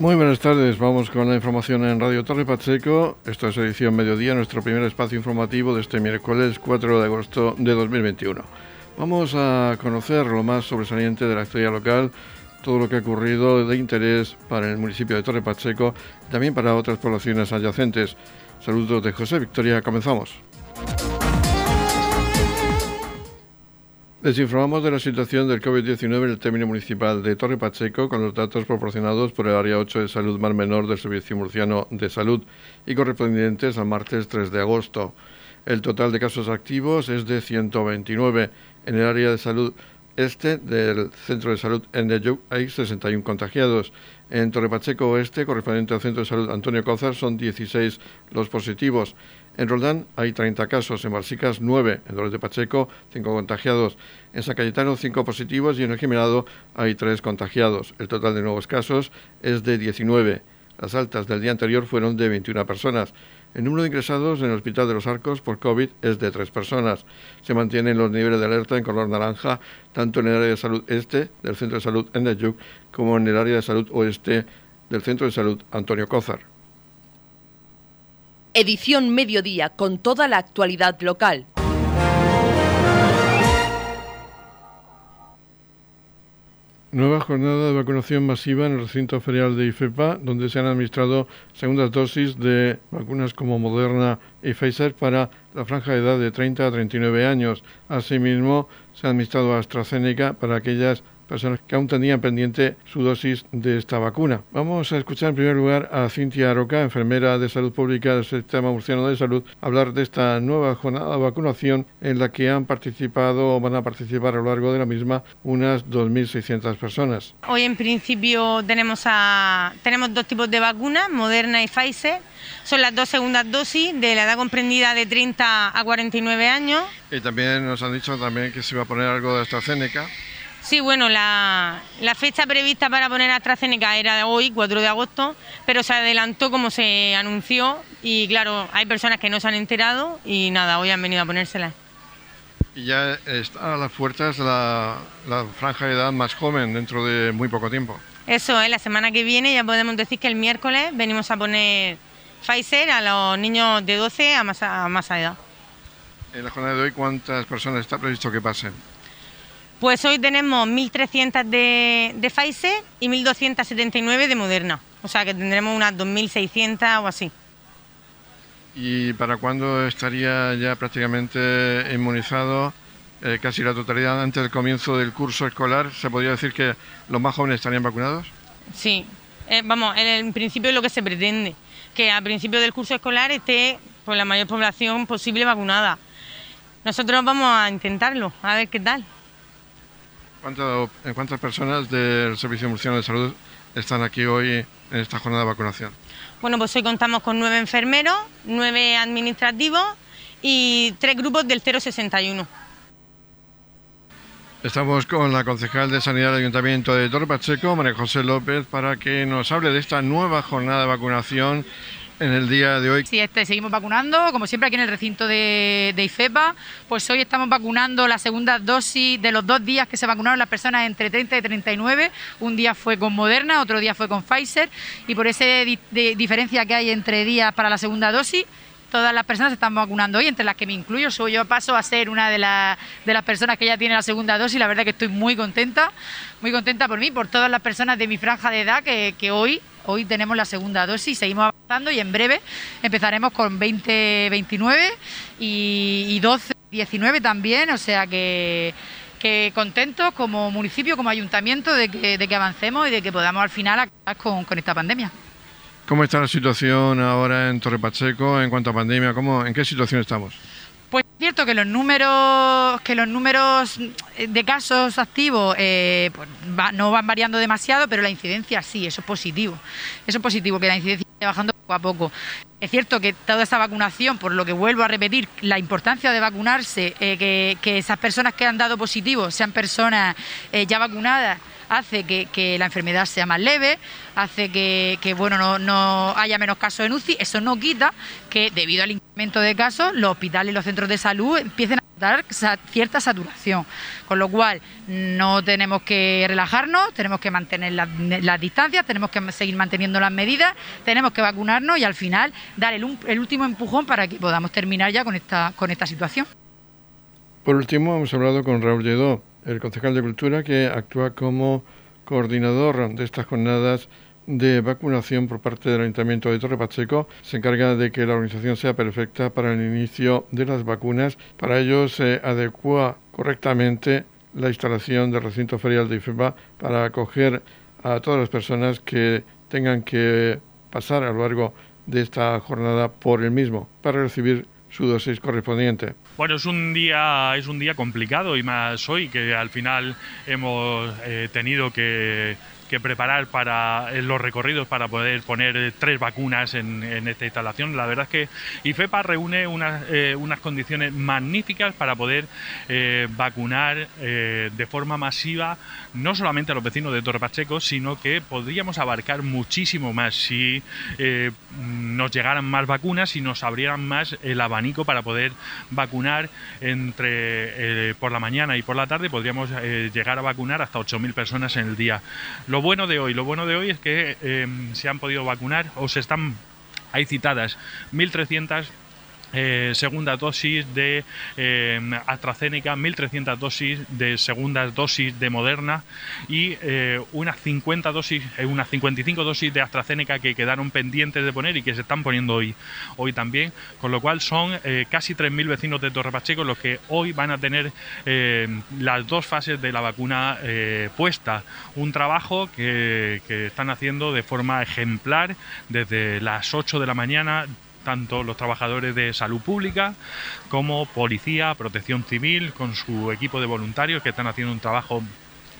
Muy buenas tardes, vamos con la información en Radio Torre Pacheco. Esto es edición mediodía, nuestro primer espacio informativo de este miércoles 4 de agosto de 2021. Vamos a conocer lo más sobresaliente de la historia local, todo lo que ha ocurrido de interés para el municipio de Torre Pacheco y también para otras poblaciones adyacentes. Saludos de José Victoria, comenzamos. Les informamos de la situación del COVID-19 en el término municipal de Torre Pacheco con los datos proporcionados por el Área 8 de Salud Mar Menor del Servicio Murciano de Salud y correspondientes al martes 3 de agosto. El total de casos activos es de 129. En el área de salud este del Centro de Salud en hay 61 contagiados. En Torre Pacheco Oeste, correspondiente al Centro de Salud Antonio Cózar, son 16 los positivos. En Roldán hay 30 casos, en Balsicas 9, en Dolores de Pacheco 5 contagiados, en San Cayetano 5 positivos y en el hay 3 contagiados. El total de nuevos casos es de 19. Las altas del día anterior fueron de 21 personas. El número de ingresados en el Hospital de los Arcos por COVID es de 3 personas. Se mantienen los niveles de alerta en color naranja, tanto en el área de salud este del Centro de Salud en como en el área de salud oeste del Centro de Salud Antonio Cózar. Edición Mediodía con toda la actualidad local. Nueva jornada de vacunación masiva en el recinto ferial de IFEPA, donde se han administrado segundas dosis de vacunas como Moderna y Pfizer para la franja de edad de 30 a 39 años. Asimismo, se ha administrado AstraZeneca para aquellas personas que aún tenían pendiente su dosis de esta vacuna. Vamos a escuchar en primer lugar a Cintia Roca, enfermera de salud pública del Sistema Murciano de Salud, hablar de esta nueva jornada de vacunación en la que han participado o van a participar a lo largo de la misma unas 2.600 personas. Hoy en principio tenemos, a, tenemos dos tipos de vacunas, Moderna y Pfizer. Son las dos segundas dosis de la edad comprendida de 30 a 49 años. Y también nos han dicho también que se va a poner algo de AstraZeneca. Sí, bueno, la, fecha prevista para poner AstraZeneca era de hoy, 4 de agosto, pero se adelantó como se anunció y claro, hay personas que no se han enterado y nada, hoy han venido a ponérsela. Y ya está a las puertas la, la franja de edad más joven dentro de muy poco tiempo. Eso es, la semana que viene ya podemos decir que el miércoles venimos a poner Pfizer a los niños de 12 a más, a más edad. En la jornada de hoy, ¿cuántas personas está previsto que pasen? Pues hoy tenemos 1.300 de, de Pfizer y 1.279 de Moderna. O sea que tendremos unas 2.600 o así. ¿Y para cuándo estaría ya prácticamente inmunizado eh, casi la totalidad antes del comienzo del curso escolar? ¿Se podría decir que los más jóvenes estarían vacunados? Sí, eh, vamos, en, principio es lo que se pretende, que a principio del curso escolar esté pues, la mayor población posible vacunada. Nosotros vamos a intentarlo, a ver qué tal. ¿Cuántas personas del Servicio Murciano de Salud están aquí hoy en esta jornada de vacunación? Bueno, pues hoy contamos con nueve enfermeros, nueve administrativos y tres grupos del 061. Estamos con la concejal de Sanidad del Ayuntamiento de Torre Pacheco, María José López, para que nos hable de esta nueva jornada de vacunación en el día de hoy? Sí, este, seguimos vacunando, como siempre aquí en el recinto de, IFEPA. Pues hoy estamos vacunando la segunda dosis de los dos días que se vacunaron las personas entre 30 y 39. Un día fue con Moderna, otro día fue con Pfizer. Y por esa diferencia que hay entre días para la segunda dosis, todas las personas se están vacunando hoy, entre las que me incluyo. Soy yo paso a ser una de, de las personas que ya tiene la segunda dosis. La verdad que estoy muy contenta, muy contenta por mí, por todas las personas de mi franja de edad que, que hoy Hoy tenemos la segunda dosis, seguimos avanzando y en breve empezaremos con 20, 29 y, 12, 19 también, o sea que, contentos como municipio, como ayuntamiento de que, avancemos y de que podamos al final acabar con, con esta pandemia. ¿Cómo está la situación ahora en Torre Pacheco en cuanto a pandemia? ¿Cómo, ¿En qué situación estamos? Pues es cierto que los números, que los números de casos activos eh, pues no van variando demasiado, pero la incidencia sí, eso es positivo. Eso es positivo, que la incidencia vaya bajando a poco. Es cierto que toda esta vacunación, por lo que vuelvo a repetir, la importancia de vacunarse, eh, que, esas personas que han dado positivo sean personas eh, ya vacunadas, hace que, la enfermedad sea más leve, hace que, bueno, no, haya menos casos en UCI. Eso no quita que, debido al incremento de casos, los hospitales y los centros de salud empiecen a dar cierta saturación. Con lo cual, no tenemos que relajarnos, tenemos que mantener las, distancias, tenemos que seguir manteniendo las medidas, tenemos que vacunarnos y al final dar el, último empujón para que podamos terminar ya con esta, con esta situación. Por último, hemos hablado con Raúl Lledó, el concejal de Cultura que actúa como coordinador de estas jornadas de vacunación por parte del Ayuntamiento de Torre Pacheco se encarga de que la organización sea perfecta para el inicio de las vacunas. Para ello se adecua correctamente la instalación del recinto ferial de IFEPA para acoger a todas las personas que tengan que pasar a lo largo de esta jornada por el mismo para recibir su dosis correspondiente. Bueno, es un día es un día complicado y más hoy que al final hemos eh, tenido que que preparar para los recorridos para poder poner tres vacunas en, esta instalación. La verdad es que IFEPA reúne unas, eh, unas condiciones magníficas para poder eh, vacunar eh, de forma masiva no solamente a los vecinos de Torre Pacheco, sino que podríamos abarcar muchísimo más si nos llegaran más vacunas y nos abrieran más el abanico para poder vacunar entre por la mañana y por la tarde podríamos llegar a vacunar hasta 8.000 personas en el día. Bueno de hoy, lo bueno de hoy es que em, se han podido vacunar o se están hay citadas 1.300 eh, segunda dosis de eh, AstraZeneca, 1.300 dosis de segundas dosis de Moderna y eh, unas 50 dosis, unas 55 dosis de AstraZeneca que quedaron pendientes de poner y que se están poniendo hoy, hoy también, con lo cual son casi 3.000 vecinos de Torre Pacheco los que hoy van a tener las dos fases de la vacuna puesta. Un trabajo que, que están haciendo de forma ejemplar desde las 8 de la mañana tanto los trabajadores de salud pública como policía, protección civil, con su equipo de voluntarios que están haciendo un trabajo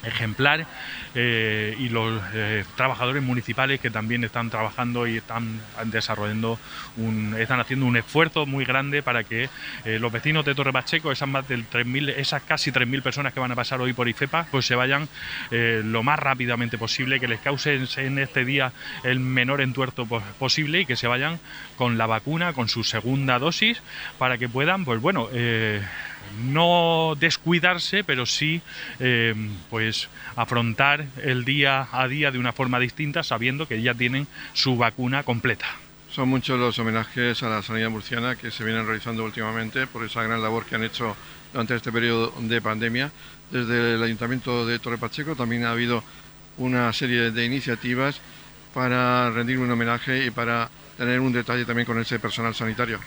ejemplar eh, y los eh, trabajadores municipales que también están trabajando y están desarrollando un, están haciendo un esfuerzo muy grande para que eh, los vecinos de Torre Pacheco, esas más del 3.000, esas casi 3.000 personas que van a pasar hoy por IFEPA, pues se vayan lo más rápidamente posible, que les cause en este día el menor entuerto posible y que se vayan con la vacuna, con su segunda dosis, para que puedan, pues bueno, no descuidarse, pero sí eh, pues afrontar el día a día de una forma distinta, sabiendo que ya tienen su vacuna completa. Son muchos los homenajes a la sanidad murciana que se vienen realizando últimamente por esa gran labor que han hecho durante este periodo de pandemia. Desde el Ayuntamiento de Torre Pacheco también ha habido una serie de iniciativas para rendir un homenaje y para tener un detalle también con ese personal sanitario.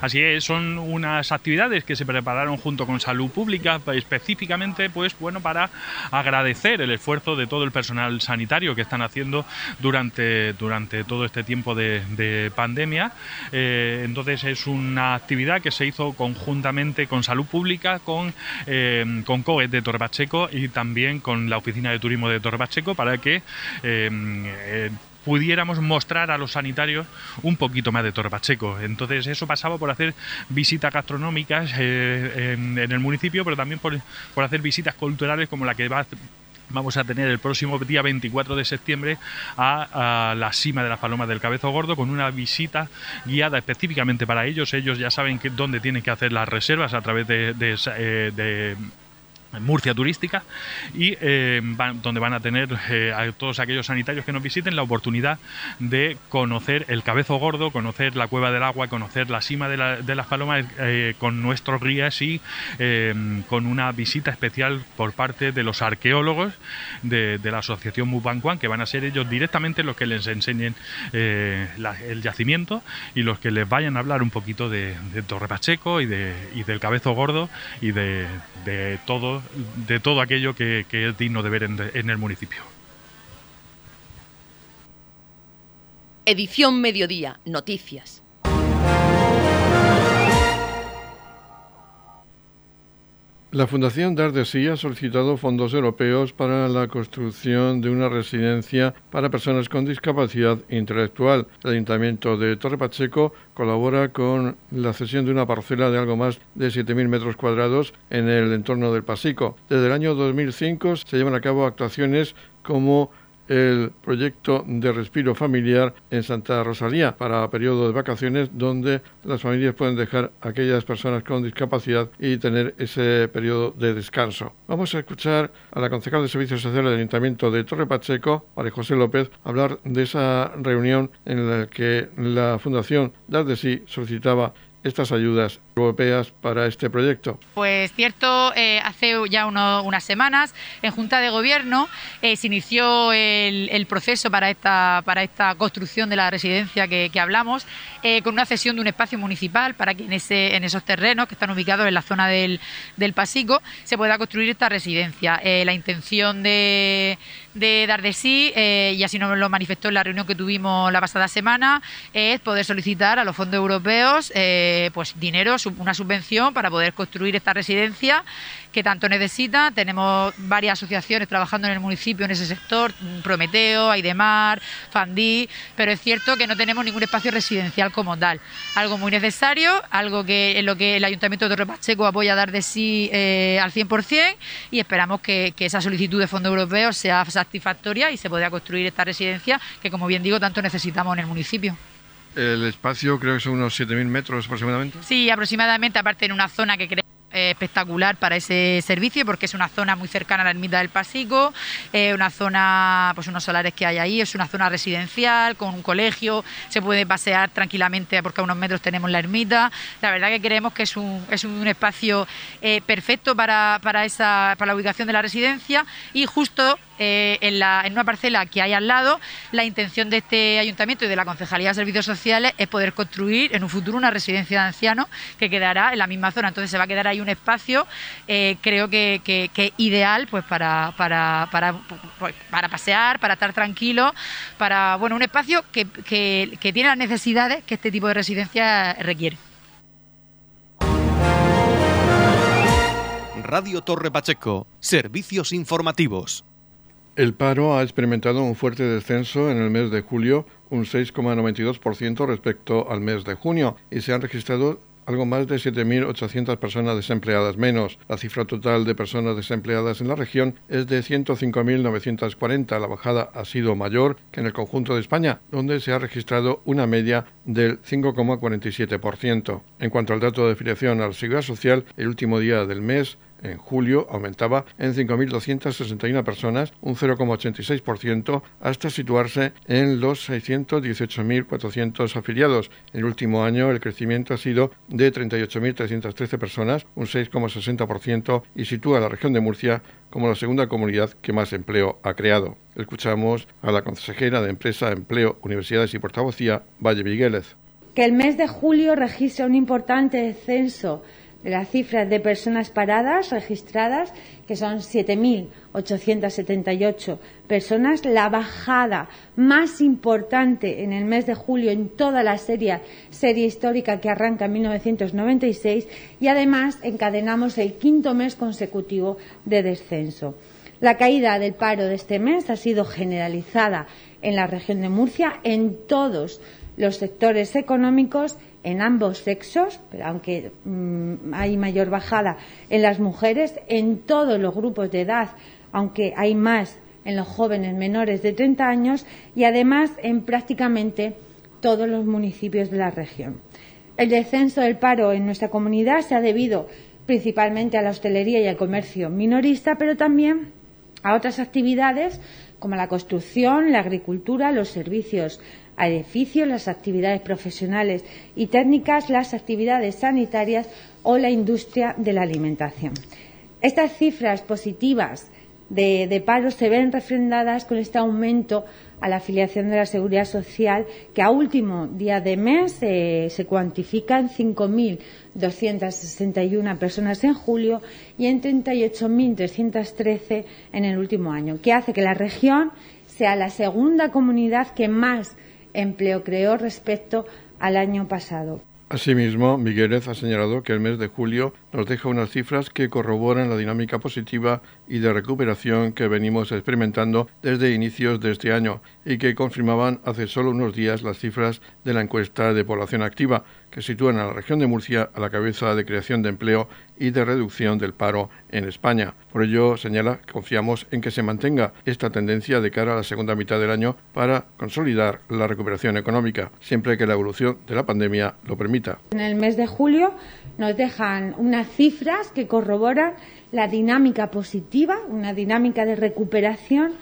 Así es, son unas actividades que se prepararon junto con Salud Pública específicamente pues bueno para agradecer el esfuerzo de todo el personal sanitario que están haciendo durante, durante todo este tiempo de, pandemia. Eh, entonces es una actividad que se hizo conjuntamente con Salud Pública, con, eh, con de Torre Pacheco y también con la Oficina de Turismo de Torre Pacheco para que eh, pudiéramos mostrar a los sanitarios un poquito más de Torre Pacheco. Entonces eso pasaba por hacer visitas gastronómicas eh, en, el municipio, pero también por, hacer visitas culturales como la que vamos a tener el próximo día 24 de septiembre a, la cima de las palomas del Cabezo Gordo con una visita guiada específicamente para ellos. Ellos ya saben que, dónde tienen que hacer las reservas a través de eh, Murcia Turística y eh, donde van a tener eh, a todos aquellos sanitarios que nos visiten la oportunidad de conocer el cabezo gordo, conocer la cueva del agua, conocer la cima de, las palomas eh, con nuestros guías y con una visita especial por parte de los arqueólogos de, la asociación Mubanquan que van a ser ellos directamente los que les enseñen el yacimiento y los que les vayan a hablar un poquito de, Torre Pacheco y, de, y del cabezo gordo y de, de todo de todo aquello que, es digno de ver en el municipio. Edición Mediodía, Noticias. La Fundación Dardesí ha solicitado fondos europeos para la construcción de una residencia para personas con discapacidad intelectual. El Ayuntamiento de Torre Pacheco colabora con la cesión de una parcela de algo más de 7.000 metros cuadrados en el entorno del Pasico. Desde el año 2005 se llevan a cabo actuaciones como el proyecto de respiro familiar en Santa Rosalía para periodo de vacaciones donde las familias pueden dejar a aquellas personas con discapacidad y tener ese periodo de descanso. Vamos a escuchar a la concejal de Servicios Sociales del Ayuntamiento de Torre Pacheco, María José López, hablar de esa reunión en la que la Fundación Dar de solicitaba estas ayudas europeas para este proyecto? Pues cierto, eh, hace ya unas semanas en Junta de Gobierno eh, se inició el, proceso para esta, para esta construcción de la residencia que, hablamos, eh, con una cesión de un espacio municipal para que en, ese, en esos terrenos que están ubicados en la zona del, del Pasico se pueda construir esta residencia. la intención de, de dar de sí, y así nos lo manifestó en la reunión que tuvimos la pasada semana, es poder solicitar a los fondos europeos pues dinero una subvención para poder construir esta residencia que tanto necesita. Tenemos varias asociaciones trabajando en el municipio en ese sector, Prometeo, Aidemar, Fandí, pero es cierto que no tenemos ningún espacio residencial como tal. Algo muy necesario, algo que en lo que el Ayuntamiento de Torre Pacheco apoya a dar de sí eh, al 100% y esperamos que, esa solicitud de fondo europeo sea satisfactoria y se pueda construir esta residencia que, como bien digo, tanto necesitamos en el municipio. El espacio creo que son unos 7.000 metros aproximadamente. Sí, aproximadamente, aparte en una zona que creo eh, espectacular para ese servicio porque es una zona muy cercana a la ermita del Pasico, eh, una zona, pues unos solares que hay ahí, es una zona residencial con un colegio, se puede pasear tranquilamente porque a unos metros tenemos la ermita. La verdad que creemos que es un, es un espacio eh, perfecto para, para, esa, para la ubicación de la residencia y justo en, la, una parcela que hay al lado, la intención de este ayuntamiento y de la Concejalía de Servicios Sociales es poder construir en un futuro una residencia de ancianos que quedará en la misma zona. Entonces se va a quedar ahí un espacio, eh, creo que, que, ideal pues para, para, para, para, pasear, para estar tranquilo, para bueno un espacio que, que, que tiene las necesidades que este tipo de residencia requiere. Radio Torre Pacheco, servicios informativos. El paro ha experimentado un fuerte descenso en el mes de julio, un 6,92% respecto al mes de junio, y se han registrado algo más de 7.800 personas desempleadas menos. La cifra total de personas desempleadas en la región es de 105.940. La bajada ha sido mayor que en el conjunto de España, donde se ha registrado una media del 5,47%. En cuanto al dato de afiliación a la Seguridad Social, el último día del mes en julio aumentaba en 5.261 personas, un 0,86%, hasta situarse en los 618.400 afiliados. En el último año el crecimiento ha sido de 38.313 personas, un 6,60%, y sitúa a la región de Murcia como la segunda comunidad que más empleo ha creado. Escuchamos a la consejera de Empresa, Empleo, Universidades y Portavocía, Valle Viguélez. Que el mes de julio registra un importante descenso de las cifras de personas paradas registradas, que son 7.878 personas, la bajada más importante en el mes de julio en toda la serie, serie histórica que arranca en 1996 y además encadenamos el quinto mes consecutivo de descenso. La caída del paro de este mes ha sido generalizada en la región de Murcia en todos los sectores económicos en ambos sexos, aunque mm, hay mayor bajada en las mujeres, en todos los grupos de edad, aunque hay más en los jóvenes menores de 30 años y además en prácticamente todos los municipios de la región. El descenso del paro en nuestra comunidad se ha debido principalmente a la hostelería y al comercio minorista, pero también a otras actividades como la construcción, la agricultura, los servicios a edificios, las actividades profesionales y técnicas, las actividades sanitarias o la industria de la alimentación. Estas cifras positivas de, paro se ven refrendadas con este aumento a la afiliación de la Seguridad Social, que a último día de mes eh, se cuantifica en 5.261 personas en julio y en 38.313 en el último año, que hace que la región sea la segunda comunidad que más empleo creó respecto al año pasado. Asimismo, Miguelez ha señalado que el mes de julio nos deja unas cifras que corroboran la dinámica positiva y de recuperación que venimos experimentando desde inicios de este año y que confirmaban hace solo unos días las cifras de la encuesta de población activa, que sitúan a la región de Murcia a la cabeza de creación de empleo y de reducción del paro en España. Por ello, señala confiamos en que se mantenga esta tendencia de cara a la segunda mitad del año para consolidar la recuperación económica, siempre que la evolución de la pandemia lo permita. En el mes de julio nos dejan unas cifras que corroboran la dinámica positiva, una dinámica de recuperación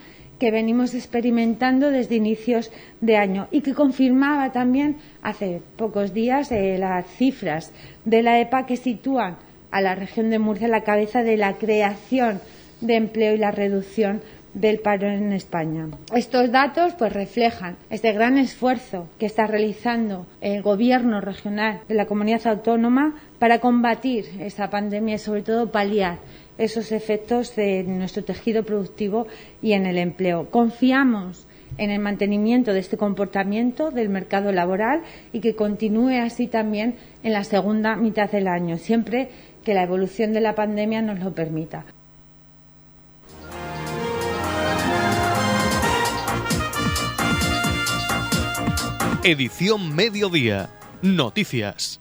que venimos experimentando desde inicios de año y que confirmaba también hace pocos días eh, las cifras de la EPA que sitúan a la región de Murcia a la cabeza de la creación de empleo y la reducción del paro en España. Estos datos pues reflejan este gran esfuerzo que está realizando el gobierno regional de la comunidad autónoma para combatir esa pandemia y sobre todo paliar esos efectos en nuestro tejido productivo y en el empleo. Confiamos en el mantenimiento de este comportamiento del mercado laboral y que continúe así también en la segunda mitad del año, siempre que la evolución de la pandemia nos lo permita. Edición Mediodía. Noticias.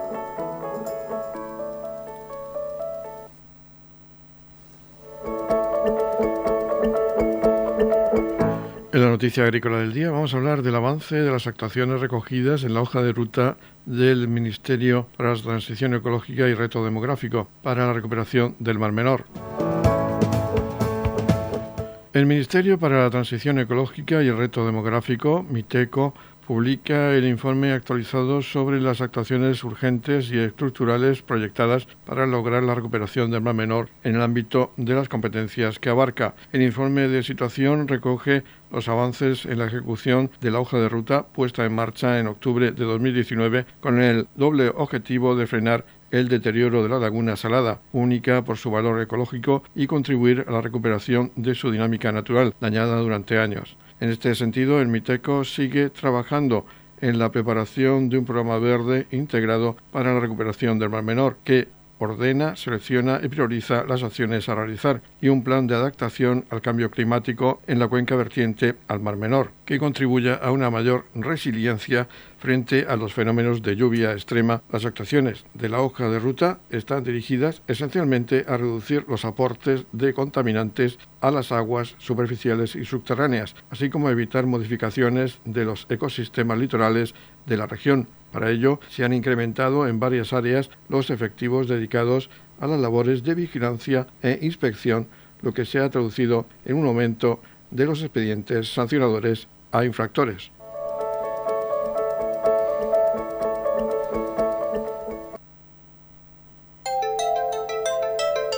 Noticia agrícola del día vamos a hablar del avance de las actuaciones recogidas en la hoja de ruta del Ministerio para la Transición Ecológica y Reto Demográfico para la recuperación del Mar Menor. El Ministerio para la Transición Ecológica y el Reto Demográfico, MITECO, publica el informe actualizado sobre las actuaciones urgentes y estructurales proyectadas para lograr la recuperación del mar menor en el ámbito de las competencias que abarca. El informe de situación recoge los avances en la ejecución de la hoja de ruta puesta en marcha en octubre de 2019 con el doble objetivo de frenar el deterioro de la laguna salada, única por su valor ecológico, y contribuir a la recuperación de su dinámica natural, dañada durante años. En este sentido, el MITECO sigue trabajando en la preparación de un programa verde integrado para la recuperación del Mar Menor, que ordena, selecciona y prioriza las acciones a realizar y un plan de adaptación al cambio climático en la cuenca vertiente al Mar Menor, que contribuya a una mayor resiliencia frente a los fenómenos de lluvia extrema. Las actuaciones de la hoja de ruta están dirigidas esencialmente a reducir los aportes de contaminantes a las aguas superficiales y subterráneas, así como evitar modificaciones de los ecosistemas litorales de la región. Para ello, se han incrementado en varias áreas los efectivos dedicados a las labores de vigilancia e inspección, lo que se ha traducido en un aumento de los expedientes sancionadores a infractores.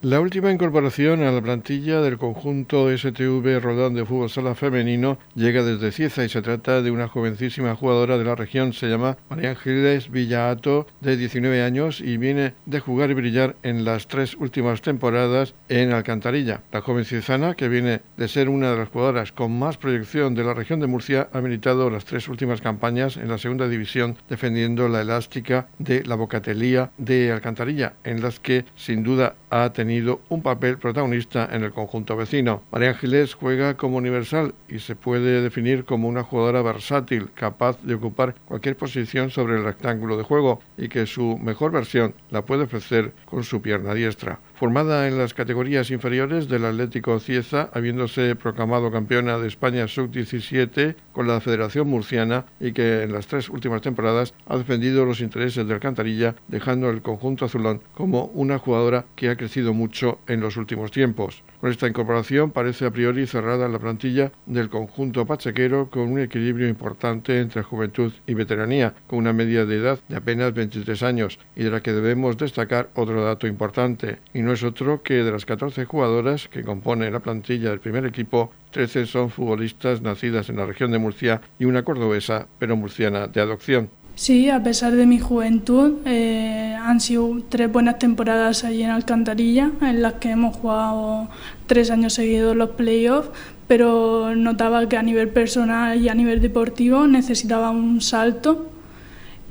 La última incorporación a la plantilla del conjunto STV Rodán de Fútbol Sala Femenino llega desde Cieza y se trata de una jovencísima jugadora de la región. Se llama María Ángeles Villaato, de 19 años, y viene de jugar y brillar en las tres últimas temporadas en Alcantarilla. La joven ciezana, que viene de ser una de las jugadoras con más proyección de la región de Murcia, ha militado las tres últimas campañas en la segunda división, defendiendo la elástica de la Bocatelía de Alcantarilla, en las que sin duda ha tenido tenido un papel protagonista en el conjunto vecino. María Ángeles juega como universal y se puede definir como una jugadora versátil, capaz de ocupar cualquier posición sobre el rectángulo de juego y que su mejor versión la puede ofrecer con su pierna diestra formada en las categorías inferiores del Atlético Cieza, habiéndose proclamado campeona de España sub-17 con la Federación Murciana y que en las tres últimas temporadas ha defendido los intereses del Alcantarilla, dejando el conjunto azulón como una jugadora que ha crecido mucho en los últimos tiempos. Con esta incorporación parece a priori cerrada la plantilla del conjunto pachequero con un equilibrio importante entre juventud y veteranía, con una media de edad de apenas 23 años y de la que debemos destacar otro dato importante, y no es otro que de las 14 jugadoras que componen la plantilla del primer equipo, 13 son futbolistas nacidas en la región de Murcia y una cordobesa, pero murciana de adopción. Sí, a pesar de mi juventud, eh, han sido tres buenas temporadas allí en Alcantarilla, en las que hemos jugado tres años seguidos los playoffs, pero notaba que a nivel personal y a nivel deportivo necesitaba un salto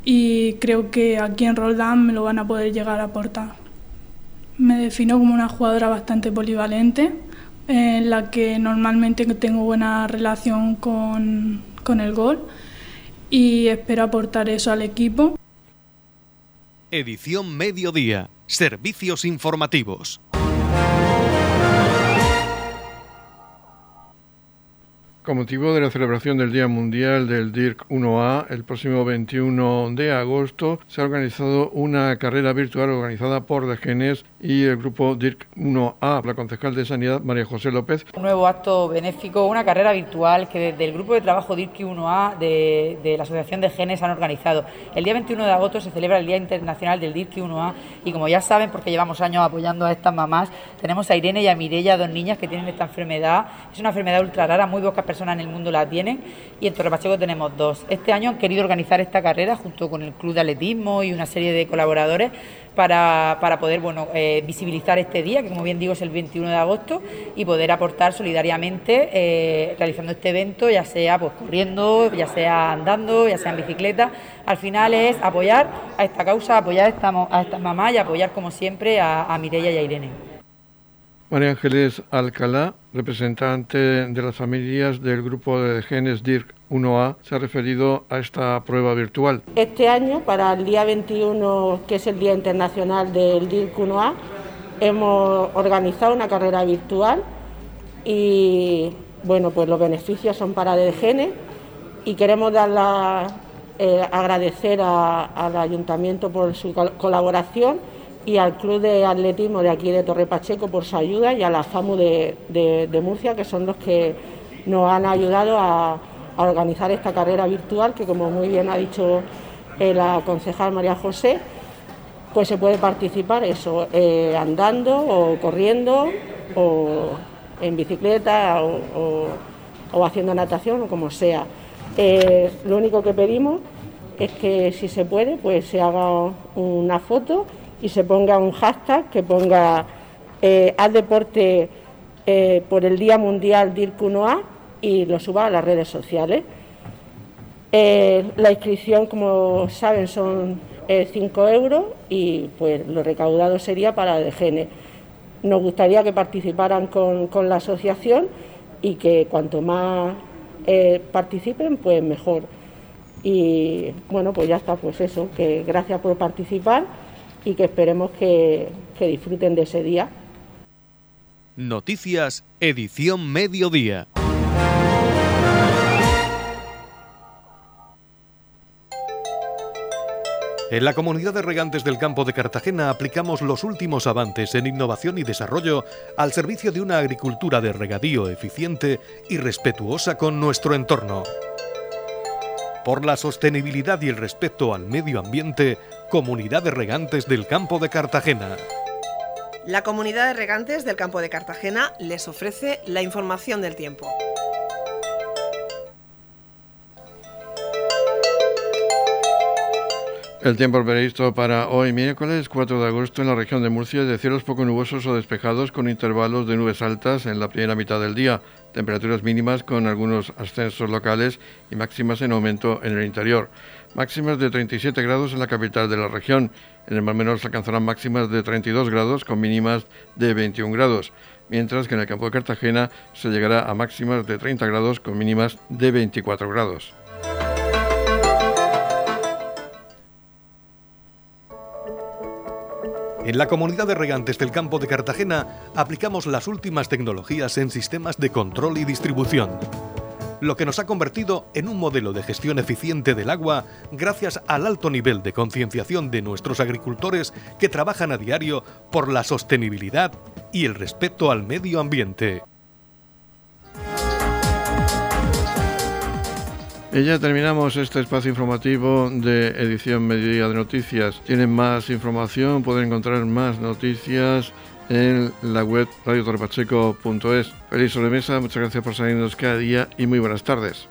y creo que aquí en Roldán me lo van a poder llegar a aportar. Me defino como una jugadora bastante polivalente, en la que normalmente tengo buena relación con, con el gol y espero aportar eso al equipo. Edición Mediodía. Servicios informativos. Con motivo de la celebración del Día Mundial del DIRC 1A, el próximo 21 de agosto se ha organizado una carrera virtual organizada por Degenes y el grupo DIRC 1A, la concejal de Sanidad María José López. Un nuevo acto benéfico, una carrera virtual que desde el grupo de trabajo DIRC 1A de, de la Asociación de Genes han organizado. El día 21 de agosto se celebra el Día Internacional del DIRC 1A y como ya saben, porque llevamos años apoyando a estas mamás, tenemos a Irene y a Mirella, dos niñas que tienen esta enfermedad. Es una enfermedad ultra rara, muy pocas personas en el mundo la tienen y en Torre Pacheco tenemos dos. Este año han querido organizar esta carrera junto con el Club de Atletismo y una serie de colaboradores para, para poder bueno, eh, visibilizar este día, que como bien digo es el 21 de agosto, y poder aportar solidariamente eh, realizando este evento, ya sea pues corriendo, ya sea andando, ya sea en bicicleta. Al final es apoyar a esta causa, apoyar a estas a esta mamás y apoyar como siempre a, a Mireia y a Irene. María Ángeles Alcalá, representante de las familias del grupo de genes DIRC 1A, se ha referido a esta prueba virtual. Este año, para el día 21, que es el Día Internacional del DIRC 1A, hemos organizado una carrera virtual y bueno, pues los beneficios son para DGN y queremos dar la, eh, agradecer a, al ayuntamiento por su colaboración y al Club de Atletismo de aquí de Torre Pacheco por su ayuda y a la FAMU de, Murcia, que son los que nos han ayudado a, organizar esta carrera virtual, que como muy bien ha dicho eh, la concejal María José, pues se puede participar eso, eh, andando o corriendo o en bicicleta o haciendo natación o como sea. Eh, lo único que pedimos es que si se puede, pues se haga una foto y se ponga un hashtag que ponga eh, haz deporte eh, por el Día Mundial DIRC1A y lo suba a las redes sociales. Eh, la inscripción, como saben, son 5 euros y pues lo recaudado sería para el DGN. Nos gustaría que participaran con, con la asociación y que cuanto más participen, pues mejor. Y bueno, pues ya está, pues eso, que gracias por participar y que esperemos que, que disfruten de ese día. Noticias, edición mediodía. En la comunidad de regantes del campo de Cartagena aplicamos los últimos avances en innovación y desarrollo al servicio de una agricultura de regadío eficiente y respetuosa con nuestro entorno. Por la sostenibilidad y el respeto al medio ambiente, Comunidad de Regantes del Campo de Cartagena. La Comunidad de Regantes del Campo de Cartagena les ofrece la información del tiempo. El tiempo previsto para hoy miércoles 4 de agosto en la región de Murcia es de cielos poco nubosos o despejados con intervalos de nubes altas en la primera mitad del día, temperaturas mínimas con algunos ascensos locales y máximas en aumento en el interior. Máximas de 37 grados en la capital de la región. En el Mar Menor se alcanzarán máximas de 32 grados con mínimas de 21 grados, mientras que en el campo de Cartagena se llegará a máximas de 30 grados con mínimas de 24 grados. En la comunidad de regantes del campo de Cartagena aplicamos las últimas tecnologías en sistemas de control y distribución. Lo que nos ha convertido en un modelo de gestión eficiente del agua gracias al alto nivel de concienciación de nuestros agricultores que trabajan a diario por la sostenibilidad y el respeto al medio ambiente. Y ya terminamos este espacio informativo de edición Mediodía de Noticias. Tienen más información, pueden encontrar más noticias en la web radiotorpacheco.es. Feliz sobremesa, muchas gracias por salirnos cada día y muy buenas tardes.